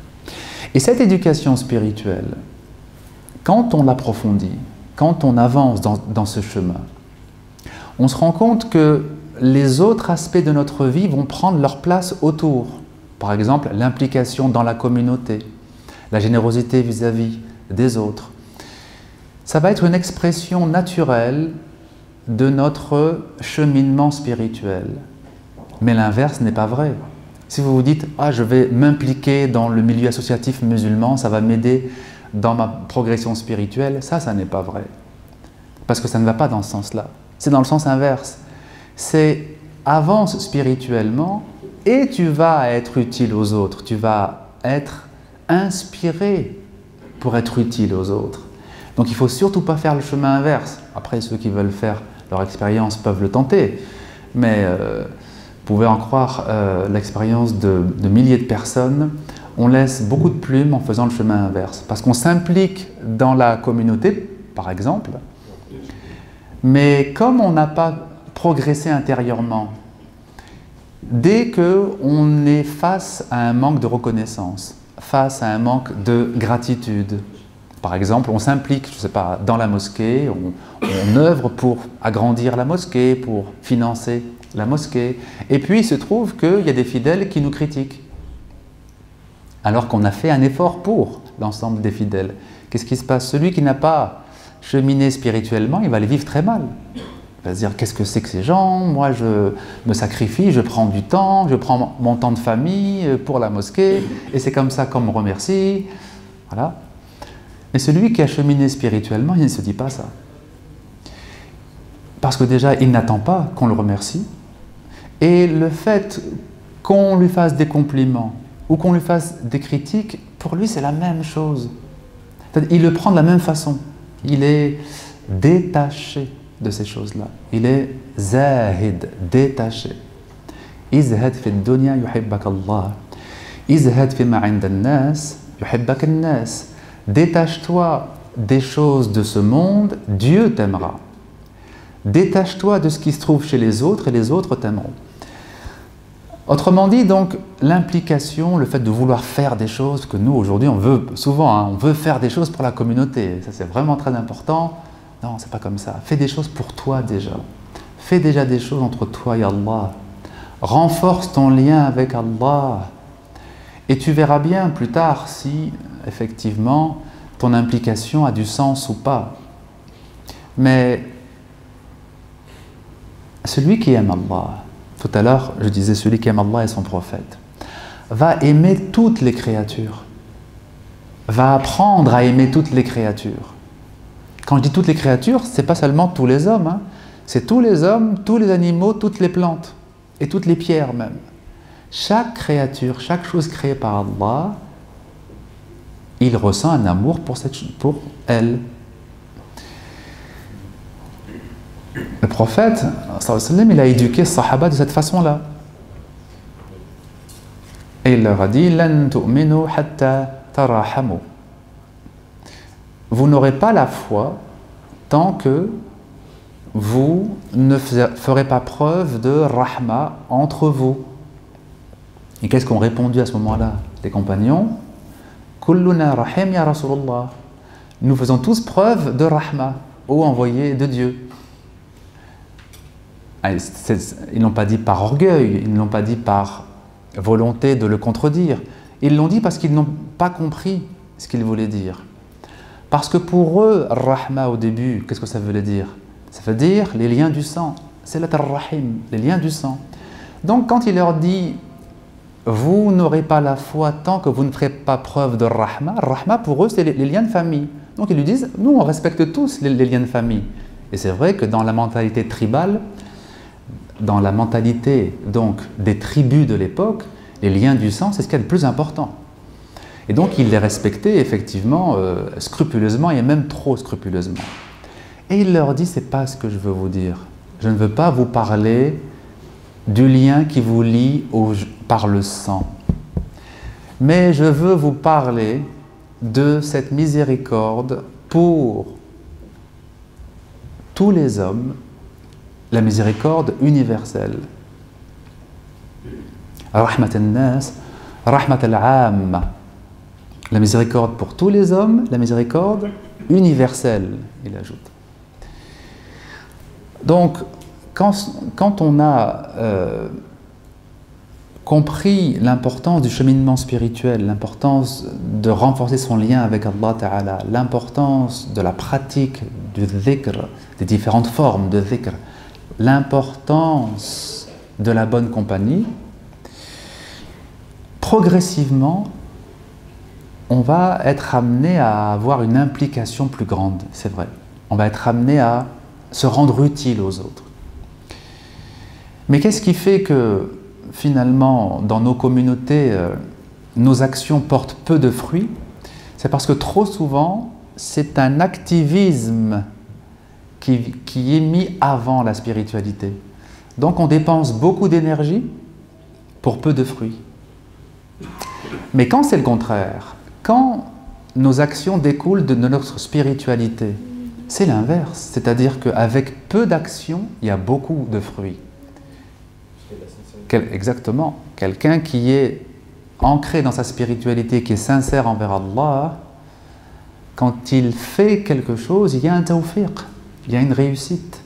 Et cette éducation spirituelle, quand on l'approfondit, quand on avance dans, dans ce chemin, on se rend compte que les autres aspects de notre vie vont prendre leur place autour. Par exemple, l'implication dans la communauté, la générosité vis-à-vis des autres. Ça va être une expression naturelle de notre cheminement spirituel. Mais l'inverse n'est pas vrai. Si vous vous dites ah je vais m'impliquer dans le milieu associatif musulman, ça va m'aider dans ma progression spirituelle, ça ça n'est pas vrai. Parce que ça ne va pas dans ce sens-là. C'est dans le sens inverse c'est avance spirituellement et tu vas être utile aux autres, tu vas être inspiré pour être utile aux autres. Donc il ne faut surtout pas faire le chemin inverse. Après, ceux qui veulent faire leur expérience peuvent le tenter, mais euh, vous pouvez en croire euh, l'expérience de, de milliers de personnes. On laisse beaucoup de plumes en faisant le chemin inverse, parce qu'on s'implique dans la communauté, par exemple, mais comme on n'a pas progresser intérieurement. Dès qu'on est face à un manque de reconnaissance, face à un manque de gratitude, par exemple, on s'implique, je sais pas, dans la mosquée, on, on, œuvre pour agrandir la mosquée, pour financer la mosquée, et puis il se trouve qu'il y a des fidèles qui nous critiquent, alors qu'on a fait un effort pour l'ensemble des fidèles. Qu'est-ce qui se passe? Celui qui n'a pas cheminé spirituellement, il va les vivre très mal. Il va se dire qu'est-ce que c'est que ces gens? Moi, je me sacrifie, je prends du temps, je prends mon temps de famille pour la mosquée, et c'est comme ça qu'on me remercie. Voilà. Mais celui qui a cheminé spirituellement, il ne se dit pas ça. Parce que déjà, il n'attend pas qu'on le remercie. Et le fait qu'on lui fasse des compliments ou qu'on lui fasse des critiques, pour lui, c'est la même chose. Il le prend de la même façon. Il est détaché de ces choses-là. Il est zahid, détaché. Izhad fi dunya yuhibbak Allah. Izhad fi nas yuhibbak nas. Détache-toi des choses de ce monde, Dieu t'aimera. Détache-toi de ce qui se trouve chez les autres et les autres t'aimeront. Autrement dit, donc, l'implication, le fait de vouloir faire des choses, que nous aujourd'hui on veut souvent, hein, on veut faire des choses pour la communauté, ça c'est vraiment très important. Non, c'est pas comme ça. Fais des choses pour toi déjà. Fais déjà des choses entre toi et Allah. Renforce ton lien avec Allah. Et tu verras bien plus tard si, effectivement, ton implication a du sens ou pas. Mais celui qui aime Allah, tout à l'heure je disais celui qui aime Allah et son prophète, va aimer toutes les créatures, va apprendre à aimer toutes les créatures. Quand je dis toutes les créatures, c'est pas seulement tous les hommes, hein. c'est tous les hommes, tous les animaux, toutes les plantes et toutes les pierres même. Chaque créature, chaque chose créée par Allah, il ressent un amour pour, cette, pour elle. Le prophète, il a éduqué sahaba de cette façon-là. Et il leur a dit Vous n'aurez pas la foi tant que vous ne ferez pas preuve de rahma entre vous. Et qu'est-ce qu'ont répondu à ce moment-là les compagnons? Rahim ya Nous faisons tous preuve de rahma, ô envoyé de Dieu. Ah, ils n'ont pas dit par orgueil, ils n'ont pas dit par volonté de le contredire. Ils l'ont dit parce qu'ils n'ont pas compris ce qu'il voulait dire. Parce que pour eux, rahma au début, qu'est-ce que ça veut dire? Ça veut dire les liens du sang. C'est la rahim, les liens du sang. Donc quand il leur dit vous n'aurez pas la foi tant que vous ne ferez pas preuve de rahma. Rahma pour eux, c'est les, liens de famille. Donc ils lui disent, nous on respecte tous les, liens de famille. Et c'est vrai que dans la mentalité tribale, dans la mentalité donc des tribus de l'époque, les liens du sang, c'est ce qui est le plus important. Et donc il les respectait effectivement euh, scrupuleusement et même trop scrupuleusement. Et il leur dit, c'est pas ce que je veux vous dire. Je ne veux pas vous parler du lien qui vous lie par le sang. Mais je veux vous parler de cette miséricorde pour tous les hommes, la miséricorde universelle. Rahmat al-Nas, Rahmat al La miséricorde pour tous les hommes, la miséricorde universelle, il ajoute. Donc, quand, on a euh, compris l'importance du cheminement spirituel, l'importance de renforcer son lien avec Allah Ta'ala, l'importance de la pratique du dhikr, des différentes formes de dhikr, l'importance de la bonne compagnie, progressivement, on va être amené à avoir une implication plus grande, c'est vrai. On va être amené à se rendre utile aux autres. Mais qu'est-ce qui fait que finalement, dans nos communautés, euh, nos actions portent peu de fruits C'est parce que trop souvent, c'est un activisme qui, qui, est mis avant la spiritualité. Donc on dépense beaucoup d'énergie pour peu de fruits. Mais quand c'est le contraire, quand nos actions découlent de notre spiritualité, c'est l'inverse. C'est-à-dire qu'avec peu d'actions, il y a beaucoup de fruits exactement, quelqu'un qui est ancré dans sa spiritualité, qui est sincère envers Allah, quand il fait quelque chose, il y a un tawfiq, il y a une réussite.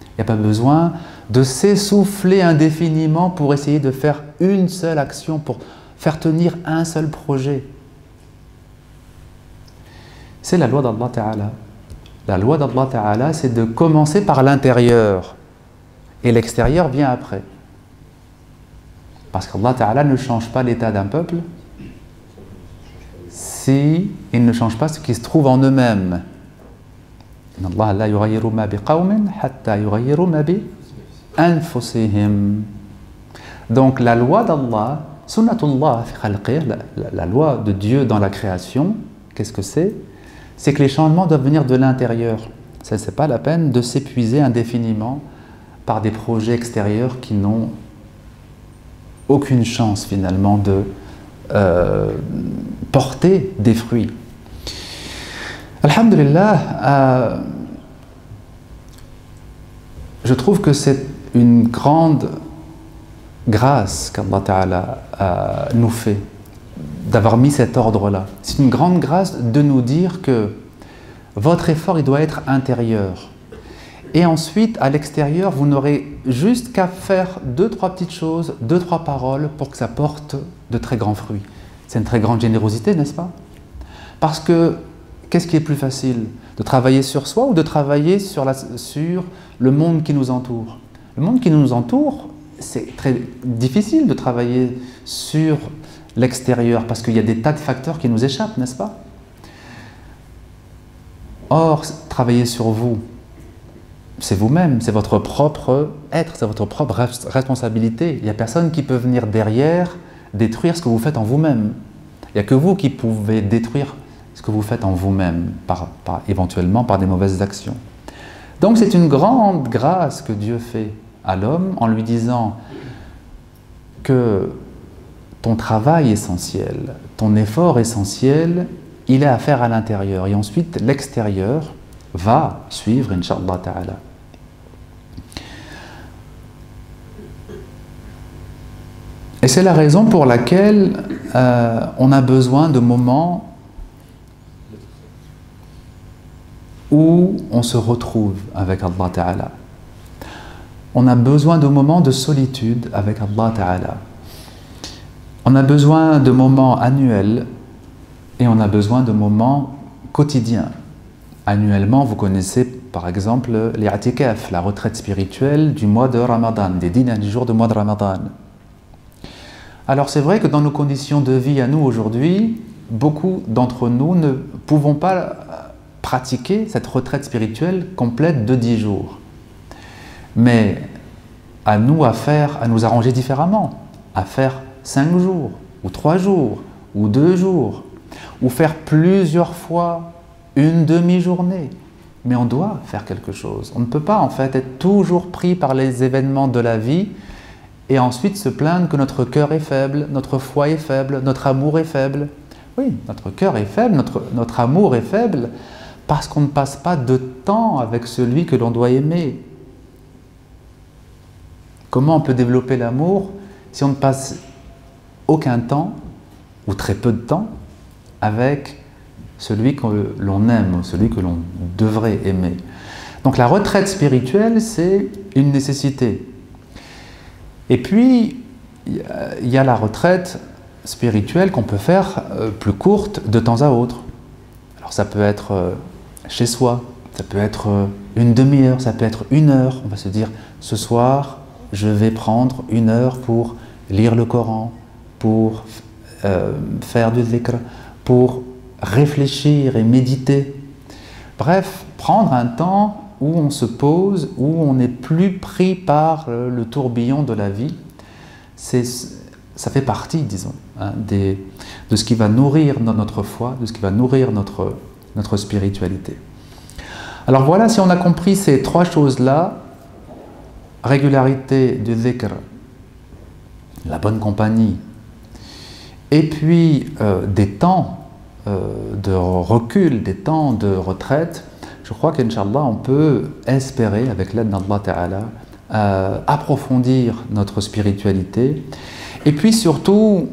Il n'y a pas besoin de s'essouffler indéfiniment pour essayer de faire une seule action, pour faire tenir un seul projet. C'est la loi d'Allah Ta'ala. La loi d'Allah Ta'ala, c'est de commencer par l'intérieur. Et l'extérieur vient après. Parce qu'Allah Ta'ala ne change pas l'état d'un peuple si il ne change pas ce qui se trouve en eux-mêmes. Donc la loi d'Allah, sunnatullah la, loi de Dieu dans la création, qu'est-ce que c'est? C'est que les changements doivent venir de l'intérieur. Ce n'est pas la peine de s'épuiser indéfiniment par des projets extérieurs qui n'ont aucune chance finalement de euh, porter des fruits. Alhamdulillah, euh, je trouve que c'est une grande grâce qu'Allah Ta'ala euh, nous fait d'avoir mis cet ordre-là. C'est une grande grâce de nous dire que votre effort, il doit être intérieur. Et ensuite, à l'extérieur, vous n'aurez juste qu'à faire deux, trois petites choses, deux, trois paroles pour que ça porte de très grands fruits. C'est une très grande générosité, n'est-ce pas? Parce que qu'est-ce qui est plus facile? De travailler sur soi ou de travailler sur, la, sur le monde qui nous entoure? Le monde qui nous entoure, c'est très difficile de travailler sur l'extérieur parce qu'il y a des tas de facteurs qui nous échappent, n'est-ce pas? Or, travailler sur vous, c'est vous-même, c'est votre propre être, c'est votre propre responsabilité. Il n'y a personne qui peut venir derrière détruire ce que vous faites en vous-même. Il n'y a que vous qui pouvez détruire ce que vous faites en vous-même, éventuellement par des mauvaises actions. Donc c'est une grande grâce que Dieu fait à l'homme en lui disant que ton travail essentiel, ton effort essentiel, il est à faire à l'intérieur. Et ensuite, l'extérieur va suivre, Inch'Allah Ta'ala. Et c'est la raison pour laquelle euh, on a besoin de moments où on se retrouve avec Allah Ta'ala. On a besoin de moments de solitude avec Allah Ta'ala. On a besoin de moments annuels et on a besoin de moments quotidiens. Annuellement, vous connaissez par exemple les la retraite spirituelle du mois de Ramadan, des dîners du jour du mois de Ramadan. Alors c'est vrai que dans nos conditions de vie à nous aujourd'hui, beaucoup d'entre nous ne pouvons pas pratiquer cette retraite spirituelle complète de 10 jours. Mais à nous à faire, à nous arranger différemment, à faire 5 jours, ou 3 jours, ou 2 jours, ou faire plusieurs fois une demi-journée. Mais on doit faire quelque chose. On ne peut pas en fait être toujours pris par les événements de la vie et ensuite se plaindre que notre cœur est faible, notre foi est faible, notre amour est faible. Oui, notre cœur est faible, notre, amour est faible, parce qu'on ne passe pas de temps avec celui que l'on doit aimer. Comment on peut développer l'amour si on ne passe aucun temps, ou très peu de temps, avec celui que l'on aime, celui que l'on devrait aimer? Donc la retraite spirituelle, c'est une nécessité. Et puis, il y a la retraite spirituelle qu'on peut faire euh, plus courte de temps à autre. Alors ça peut être euh, chez soi, ça peut être euh, une demi-heure, ça peut être une heure. On va se dire, ce soir, je vais prendre une heure pour lire le Coran, pour faire du zikr, pour réfléchir et méditer. Bref, prendre un temps où on se pose, où on n'est plus pris par le tourbillon de la vie, ça fait partie, disons, hein, de ce qui va nourrir notre foi, de ce qui va nourrir notre, notre spiritualité. Alors voilà, si on a compris ces trois choses-là, régularité du dhikr, la bonne compagnie, et puis euh, des temps euh, de recul, des temps de retraite, je crois qu'Inch'Allah, on peut espérer, avec l'aide d'Allah Ta'ala, euh, approfondir notre spiritualité et puis surtout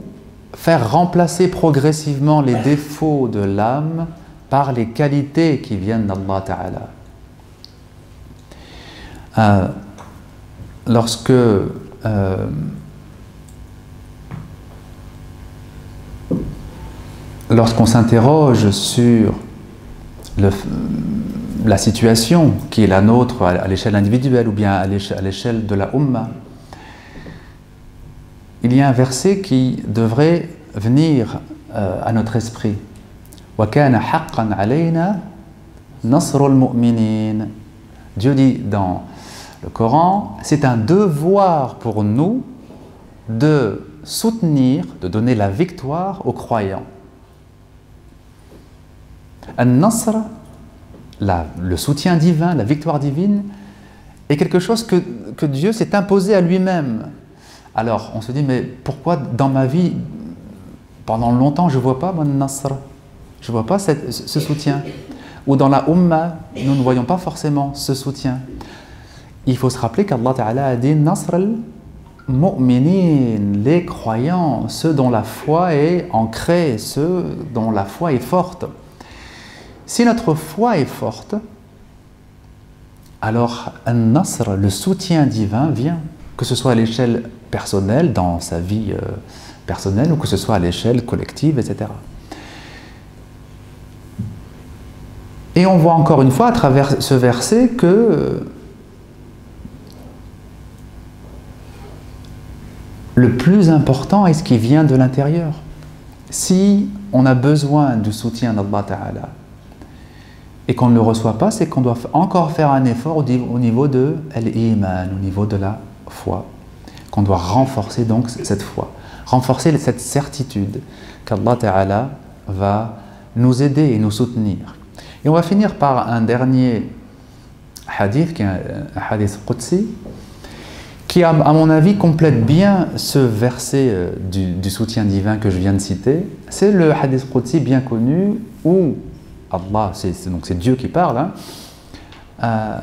faire remplacer progressivement les défauts de l'âme par les qualités qui viennent d'Allah Ta'ala. Euh, lorsque euh, lorsqu'on s'interroge sur la situation qui est la nôtre à l'échelle individuelle ou bien à l'échelle de la Ummah, il y a un verset qui devrait venir euh, à notre esprit. Dieu dit dans le Coran, c'est un devoir pour nous de soutenir, de donner la victoire aux croyants. An-Nasr le soutien divin, la victoire divine, est quelque chose que, que Dieu s'est imposé à lui-même. Alors on se dit, mais pourquoi dans ma vie, pendant longtemps, je ne vois pas mon nasr Je ne vois pas ce soutien. Ou dans la Ummah, nous ne voyons pas forcément ce soutien. Il faut se rappeler qu'Allah Ta'ala a dit Nasr al-mu'minin, les croyants, ceux dont la foi est ancrée, ceux dont la foi est forte. Si notre foi est forte, alors un nasr, le soutien divin vient, que ce soit à l'échelle personnelle, dans sa vie euh, personnelle, ou que ce soit à l'échelle collective, etc. Et on voit encore une fois à travers ce verset que euh, le plus important est ce qui vient de l'intérieur. Si on a besoin du soutien d'Allah Ta'ala, et qu'on ne le reçoit pas, c'est qu'on doit encore faire un effort au niveau de l'iman, au niveau de la foi, qu'on doit renforcer donc cette foi, renforcer cette certitude qu'Allah Ta'ala va nous aider et nous soutenir. Et on va finir par un dernier hadith, qui est un hadith Qudsi, qui, à mon avis, complète bien ce verset euh, du, soutien divin que je viens de citer. C'est le hadith Qudsi bien connu où Allah, c'est, donc c'est Dieu qui parle, hein, euh,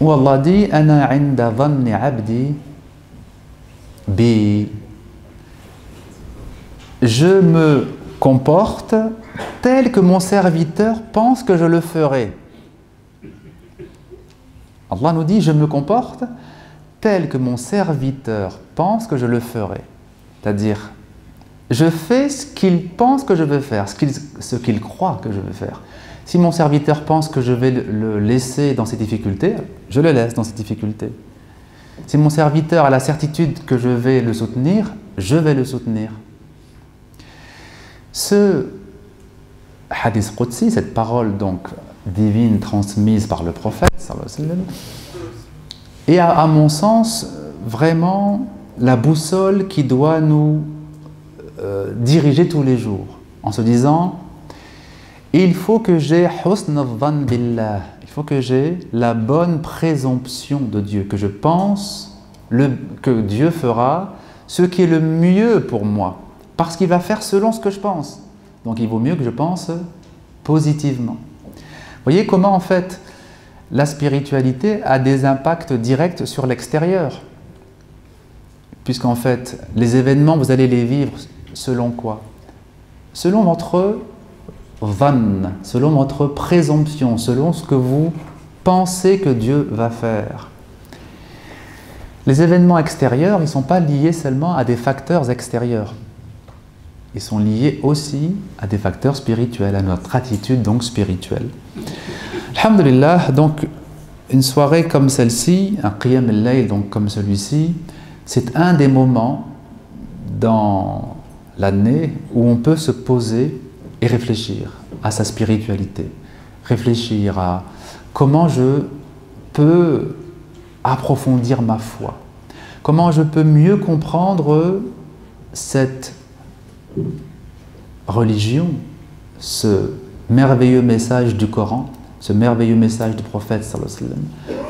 Allah dit Ana inda abdi bi. Je me comporte tel que mon serviteur pense que je le ferai. Allah nous dit, je me comporte tel que mon serviteur pense que je le ferai. C'est-à-dire, je fais ce qu'il pense que je veux faire, ce qu'il croit que je veux faire. Si mon serviteur pense que je vais le laisser dans ses difficultés, je le laisse dans ses difficultés. Si mon serviteur a la certitude que je vais le soutenir, je vais le soutenir. Ce hadith Qudsi, cette parole donc divine transmise par le prophète, et à, mon sens, vraiment la boussole qui doit nous euh, diriger tous les jours, en se disant il faut que j'ai billah, il faut que j'ai la bonne présomption de Dieu, que je pense le, que Dieu fera ce qui est le mieux pour moi, parce qu'il va faire selon ce que je pense. Donc il vaut mieux que je pense positivement. Vous voyez comment en fait la spiritualité a des impacts directs sur l'extérieur. Puisqu'en fait, les événements, vous allez les vivre selon quoi? Selon votre van, selon votre présomption, selon ce que vous pensez que Dieu va faire. Les événements extérieurs, ils ne sont pas liés seulement à des facteurs extérieurs. Ils sont liés aussi à des facteurs spirituels, à notre attitude donc spirituelle. Alhamdulillah, donc une soirée comme celle-ci, un qiyam al-layl donc comme celui-ci, c'est un des moments dans l'année où on peut se poser et réfléchir à sa spiritualité, réfléchir à comment je peux approfondir ma foi, comment je peux mieux comprendre cette religion, ce merveilleux message du Coran ce merveilleux message du prophète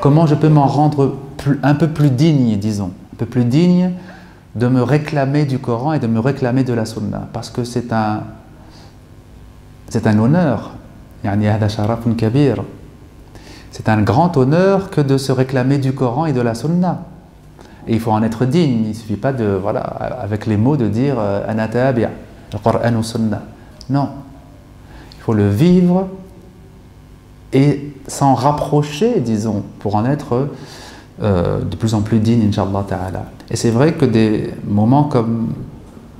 Comment je peux m'en rendre un peu plus digne, disons, un peu plus digne de me réclamer du Coran et de me réclamer de la Sunna Parce que c'est un, c'est un honneur. C'est un grand honneur que de se réclamer du Coran et de la Sunna. Et il faut en être digne. Il ne suffit pas de, voilà, avec les mots de dire euh, Anatabi'a, le Coran ou Sunna. Non. Il faut le vivre et s'en rapprocher, disons, pour en être euh, de plus en plus digne, Inch'Allah Ta'ala. Et c'est vrai que des moments comme,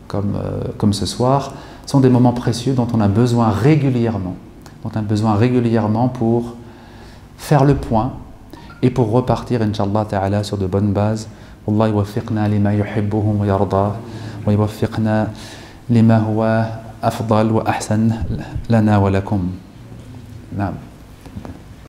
comme, euh, comme ce soir sont des moments précieux dont on a besoin régulièrement, dont on a besoin régulièrement pour faire le point et pour repartir, Inch'Allah Ta'ala, sur de bonnes bases. Allah يوفقنا لما يحبه ويرضاه ويوفقنا لما هو أفضل وأحسن لنا ولكم نعم